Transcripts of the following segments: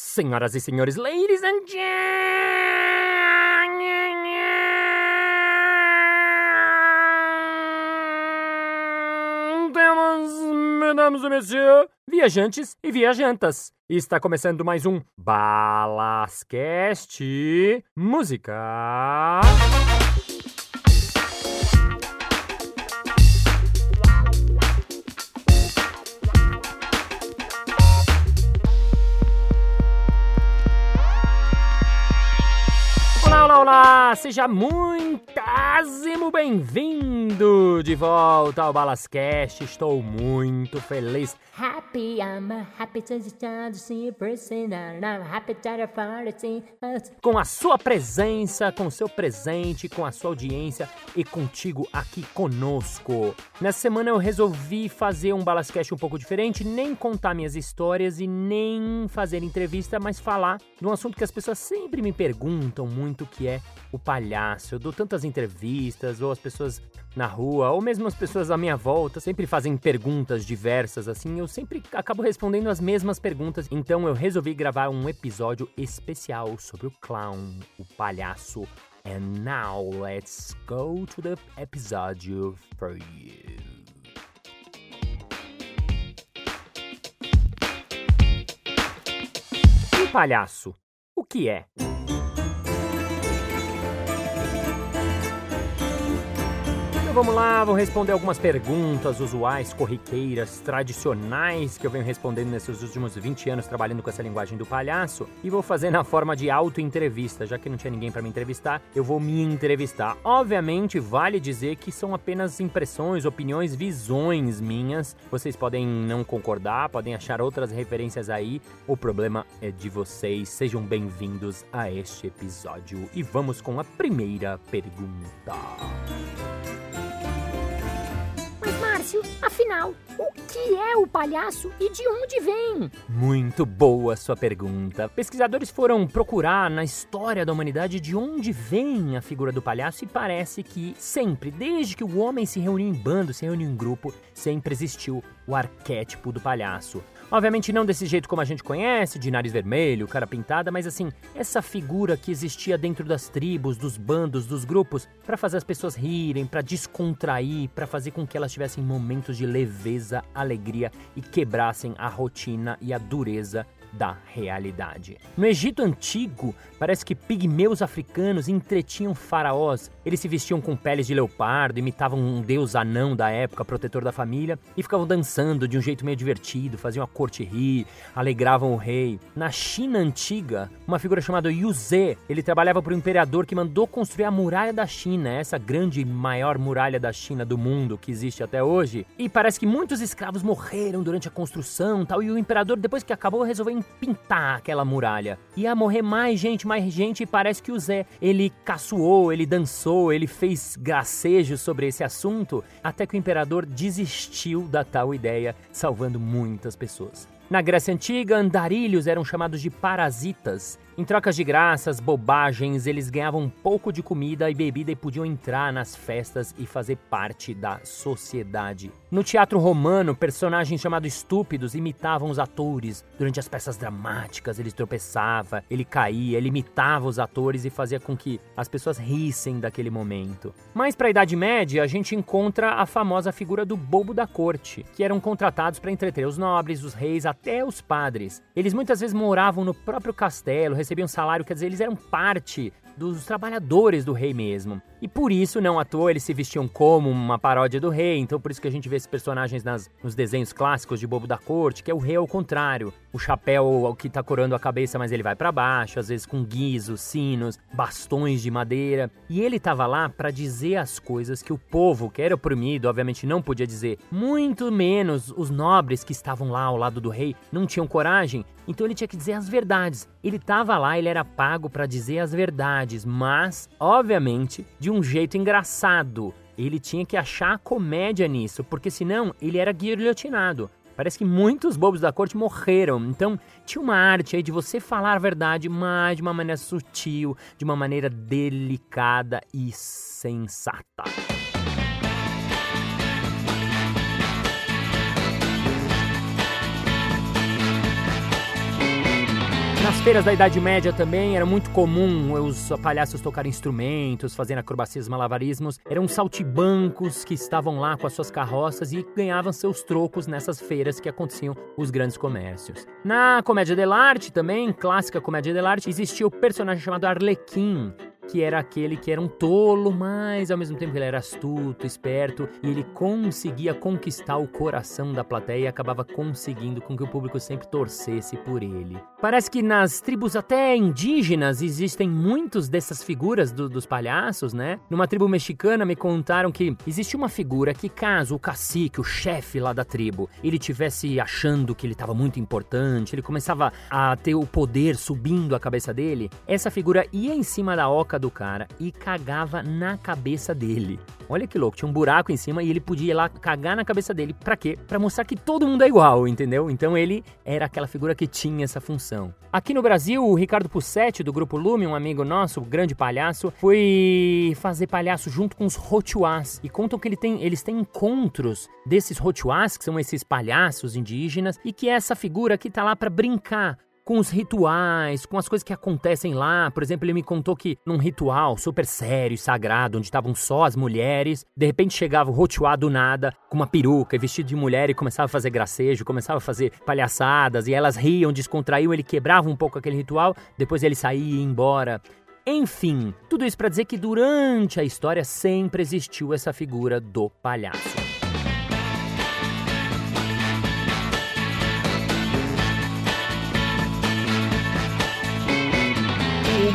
Senhoras e senhores, ladies and gentlemen, mesdames e messieurs, viajantes e viajantas. Está começando mais um Balascast Música. Seja muitíssimo bem-vindo de volta ao Balascast. Estou muito feliz. Happy, I'm a happy to see person, I'm happy to com a sua presença, com o seu presente, com a sua audiência e contigo aqui conosco. Nessa semana eu resolvi fazer um Balascast um pouco diferente, nem contar minhas histórias e nem fazer entrevista, mas falar de um assunto que as pessoas sempre me perguntam muito, que é o palhaço. Eu dou tantas entrevistas, ou as pessoas na rua, ou mesmo as pessoas à minha volta, sempre fazem perguntas diversas assim, eu sempre acabo respondendo as mesmas perguntas. Então eu resolvi gravar um episódio especial sobre o clown, o palhaço. And now let's go to the episode for you. Palhaço? O que é? Então vamos lá, vou responder algumas perguntas usuais, corriqueiras, tradicionais que eu venho respondendo nesses últimos 20 anos trabalhando com essa linguagem do palhaço e vou fazer na forma de auto-entrevista, já que não tinha ninguém para me entrevistar, eu vou me entrevistar. Obviamente, vale dizer que são apenas impressões, opiniões, visões minhas. Vocês podem não concordar, podem achar outras referências aí. O problema é de vocês. Sejam bem-vindos a este episódio e vamos com a primeira pergunta. Márcio, afinal, o que é o palhaço e de onde vem? Muito boa sua pergunta. Pesquisadores foram procurar na história da humanidade de onde vem a figura do palhaço e parece que sempre, desde que o homem se reuniu em bando, se reuniu em grupo, sempre existiu o arquétipo do palhaço. Obviamente não desse jeito como a gente conhece, de nariz vermelho, cara pintada, mas assim, essa figura que existia dentro das tribos, dos bandos, dos grupos, para fazer as pessoas rirem, para descontrair, para fazer com que elas tivessem momentos de leveza, alegria e quebrassem a rotina e a dureza da realidade. No Egito antigo, parece que pigmeus africanos entretinham faraós. Eles se vestiam com peles de leopardo, imitavam um deus anão da época, protetor da família, e ficavam dançando de um jeito meio divertido, faziam a corte rir, alegravam o rei. Na China antiga, uma figura chamada Yu Ze, ele trabalhava para o imperador que mandou construir a muralha da China, essa grande e maior muralha da China do mundo que existe até hoje. E parece que muitos escravos morreram durante a construção, tal, e o imperador depois que acabou resolveu pintar aquela muralha. Ia morrer mais gente, mais gente, e parece que o Zé, ele caçoou, ele dançou, ele fez gracejos sobre esse assunto, até que o imperador desistiu da tal ideia, salvando muitas pessoas. Na Grécia Antiga, andarilhos eram chamados de parasitas. Em trocas de graças, bobagens, eles ganhavam um pouco de comida e bebida e podiam entrar nas festas e fazer parte da sociedade. No teatro romano, personagens chamados estúpidos imitavam os atores. Durante as peças dramáticas, ele tropeçava, ele caía, ele imitava os atores e fazia com que as pessoas rissem daquele momento. Mais para a Idade Média, a gente encontra a famosa figura do bobo da corte, que eram contratados para entreter os nobres, os reis, até os padres. Eles muitas vezes moravam no próprio castelo, recebiam salário, quer dizer, eles eram parte dos trabalhadores do rei mesmo. E por isso, não à toa, eles se vestiam como uma paródia do rei. Então, por isso que a gente vê esses personagens nas, nos desenhos clássicos de Bobo da Corte, que é o rei ao contrário. O chapéu que tá corando a cabeça, mas ele vai para baixo, às vezes com guizos, sinos, bastões de madeira. E ele tava lá para dizer as coisas que o povo, que era oprimido, obviamente não podia dizer. Muito menos os nobres que estavam lá ao lado do rei não tinham coragem. Então ele tinha que dizer as verdades. Ele tava lá, ele era pago para dizer as verdades, mas, obviamente, de um jeito engraçado. Ele tinha que achar comédia nisso, porque senão ele era guilhotinado. Parece que muitos bobos da corte morreram. Então, tinha uma arte aí de você falar a verdade, mas de uma maneira sutil, de uma maneira delicada e sensata. Nas feiras da Idade Média também era muito comum os palhaços tocarem instrumentos, fazendo acrobacias, malabarismos. Eram saltibancos que estavam lá com as suas carroças e ganhavam seus trocos nessas feiras que aconteciam os grandes comércios. Na comédia dell'arte também, clássica comédia dell'arte, existia o personagem chamado Arlequim, que era aquele que era um tolo, mas ao mesmo tempo ele era astuto, esperto e ele conseguia conquistar o coração da plateia e acabava conseguindo com que o público sempre torcesse por ele. Parece que nas tribos até indígenas existem muitos dessas figuras do, dos palhaços, né? Numa tribo mexicana me contaram que existe uma figura que caso o cacique, o chefe lá da tribo, ele tivesse achando que ele estava muito importante, ele começava a ter o poder subindo a cabeça dele, essa figura ia em cima da oca do cara e cagava na cabeça dele. Olha que louco, tinha um buraco em cima e ele podia ir lá cagar na cabeça dele. Pra quê? Pra mostrar que todo mundo é igual, entendeu? Então ele era aquela figura que tinha essa função. Aqui no Brasil, o Ricardo Pussetti, do Grupo Lume, um amigo nosso, grande palhaço, foi fazer palhaço junto com os Rotuás. E contam que ele tem, eles têm encontros desses Rotuás, que são esses palhaços indígenas, e que é essa figura que tá lá para brincar com os rituais, com as coisas que acontecem lá. Por exemplo, ele me contou que num ritual super sério e sagrado, onde estavam só as mulheres, de repente chegava o Rotuá do nada, com uma peruca e vestido de mulher e começava a fazer gracejo, começava a fazer palhaçadas e elas riam, descontraíam, ele quebrava um pouco aquele ritual, depois ele saía e ia embora. Enfim, tudo isso para dizer que durante a história sempre existiu essa figura do palhaço.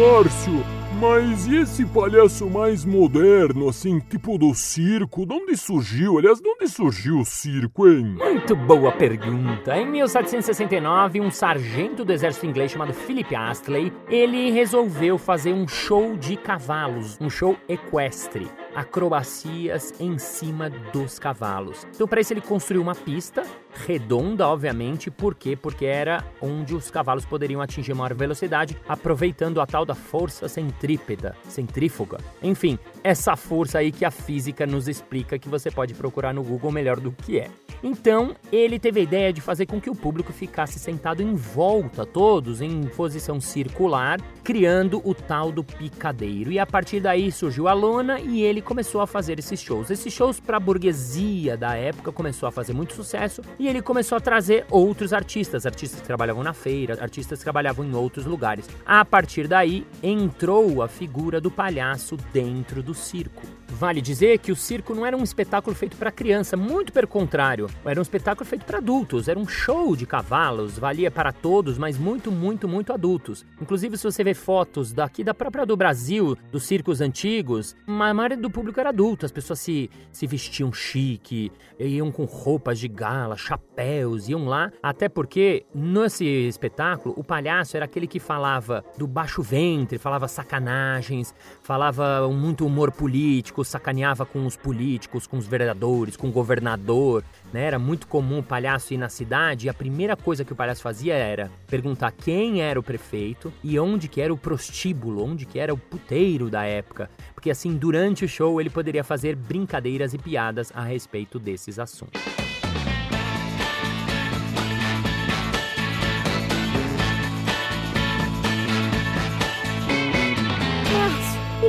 Márcio, mas e esse palhaço mais moderno, assim, tipo do circo? De onde surgiu? Aliás, de onde surgiu o circo, hein? Muito boa pergunta. Em 1769, um sargento do exército inglês chamado Philip Astley, ele resolveu fazer um show de cavalos, um show equestre acrobacias em cima dos cavalos. Então, para isso, ele construiu uma pista redonda, obviamente. Por quê? Porque era onde os cavalos poderiam atingir maior velocidade, aproveitando a tal da força centrípeta, centrífuga. Enfim, essa força aí que a física nos explica que você pode procurar no Google melhor do que é. Então, ele teve a ideia de fazer com que o público ficasse sentado em volta, todos em posição circular, criando o tal do picadeiro. E a partir daí surgiu a lona e ele começou a fazer esses shows. Esses shows para a burguesia da época começou a fazer muito sucesso e ele começou a trazer outros artistas, artistas que trabalhavam na feira, artistas que trabalhavam em outros lugares. A partir daí entrou a figura do palhaço dentro do circo. Vale dizer que o circo não era um espetáculo feito para criança, muito pelo contrário. Era um espetáculo feito para adultos, era um show de cavalos, valia para todos, mas muito, muito, muito adultos. Inclusive, se você vê fotos daqui da própria do Brasil, dos circos antigos, a maioria do público era adulto, as pessoas se, se vestiam chique, iam com roupas de gala, chapéus, iam lá, até porque nesse espetáculo o palhaço era aquele que falava do baixo ventre, falava sacanagens, falava muito humor político, sacaneava com os políticos, com os vereadores, com o governador. Né? Era muito comum o palhaço ir na cidade e a primeira coisa que o palhaço fazia era perguntar quem era o prefeito e onde que era o prostíbulo, onde que era o puteiro da época. Porque assim, durante o show, ele poderia fazer brincadeiras e piadas a respeito desses assuntos.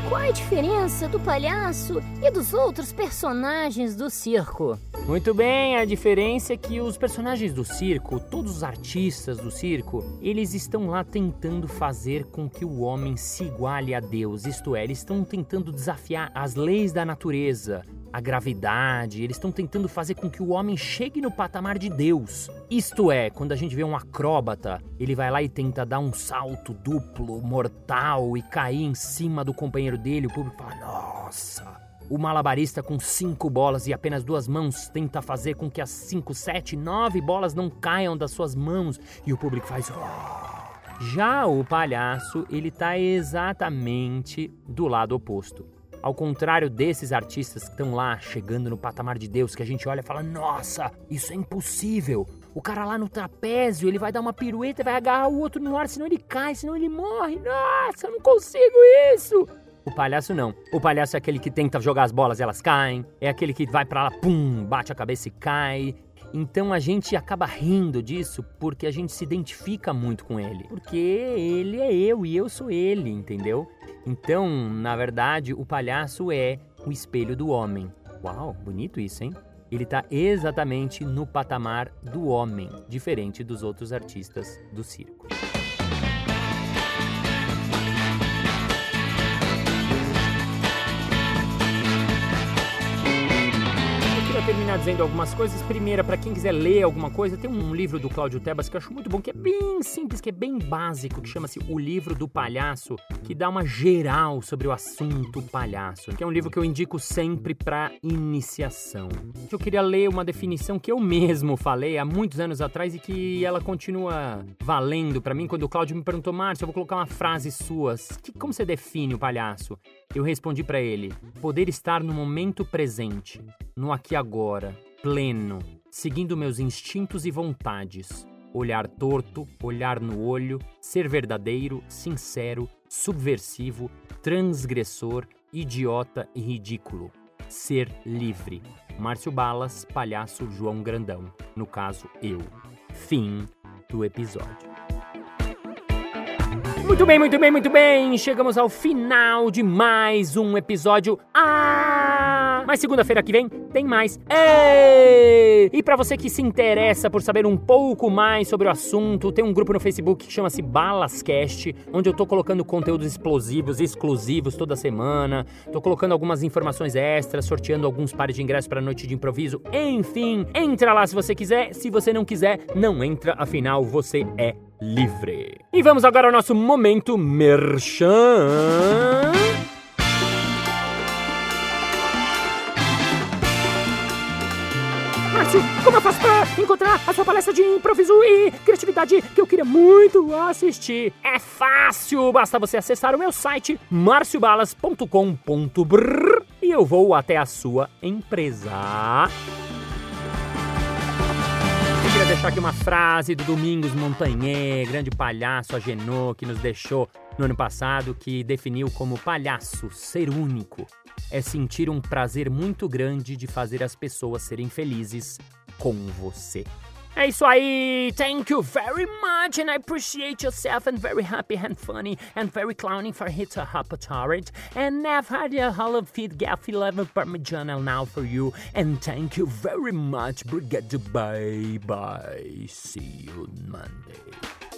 Qual é a diferença do palhaço e dos outros personagens do circo? Muito bem, a diferença é que os personagens do circo, todos os artistas do circo, eles estão lá tentando fazer com que o homem se iguale a Deus, isto é, eles estão tentando desafiar as leis da natureza, a gravidade, eles estão tentando fazer com que o homem chegue no patamar de Deus. Isto é, quando a gente vê um acróbata, ele vai lá e tenta dar um salto duplo, mortal e cair em cima do companheiro dele, o público fala: Nossa! O malabarista com cinco bolas e apenas duas mãos tenta fazer com que as cinco, sete, nove bolas não caiam das suas mãos e o público faz. Oh! Já o palhaço, ele está exatamente do lado oposto. Ao contrário desses artistas que estão lá chegando no patamar de Deus, que a gente olha e fala: Nossa, isso é impossível. O cara lá no trapézio, ele vai dar uma pirueta vai agarrar o outro no ar, senão ele cai, senão ele morre. Nossa, eu não consigo isso. O palhaço não. O palhaço é aquele que tenta jogar as bolas e elas caem. É aquele que vai para lá, pum, bate a cabeça e cai. Então a gente acaba rindo disso porque a gente se identifica muito com ele. Porque ele é eu e eu sou ele, entendeu? Então, na verdade, o palhaço é o espelho do homem. Uau, bonito isso, hein? Ele está exatamente no patamar do homem, diferente dos outros artistas do circo. Terminar dizendo algumas coisas. Primeira, para quem quiser ler alguma coisa, tem um livro do Cláudio Tebas que eu acho muito bom, que é bem simples, que é bem básico, que chama-se O Livro do Palhaço, que dá uma geral sobre o assunto palhaço, que é um livro que eu indico sempre para iniciação. Eu queria ler uma definição que eu mesmo falei há muitos anos atrás e que ela continua valendo para mim quando o Cláudio me perguntou, Márcio, eu vou colocar uma frase sua. Que, como você define o palhaço? Eu respondi para ele: poder estar no momento presente, no aqui agora, pleno, seguindo meus instintos e vontades. Olhar torto, olhar no olho, ser verdadeiro, sincero, subversivo, transgressor, idiota e ridículo. Ser livre. Márcio Balas, palhaço João Grandão. No caso, eu. Fim do episódio. Muito bem, muito bem, muito bem. Chegamos ao final de mais um episódio. Ah! Mas segunda-feira que vem tem mais. Ei! E para você que se interessa por saber um pouco mais sobre o assunto, tem um grupo no Facebook que chama-se Balascast, onde eu tô colocando conteúdos explosivos, exclusivos toda semana. Tô colocando algumas informações extras, sorteando alguns pares de ingressos para noite de improviso. Enfim, entra lá se você quiser. Se você não quiser, não entra, afinal você é livre. E vamos agora ao nosso momento merchan. Márcio, como eu faço pra encontrar a sua palestra de improviso e criatividade que eu queria muito assistir? É fácil, basta você acessar o meu site marciobalas.com.br e eu vou até a sua empresa queria deixar aqui uma frase do Domingos Montagnier, grande palhaço Agenor, que nos deixou no ano passado, que definiu como palhaço ser único é sentir um prazer muito grande de fazer as pessoas serem felizes com você. É isso aí! Thank you very much and I appreciate yourself and very happy and funny and very clowning for hit a hop torrent and I've had a hollow feed gaff 11 parmigiana now for you and thank you very much Brigade bye bye see you Monday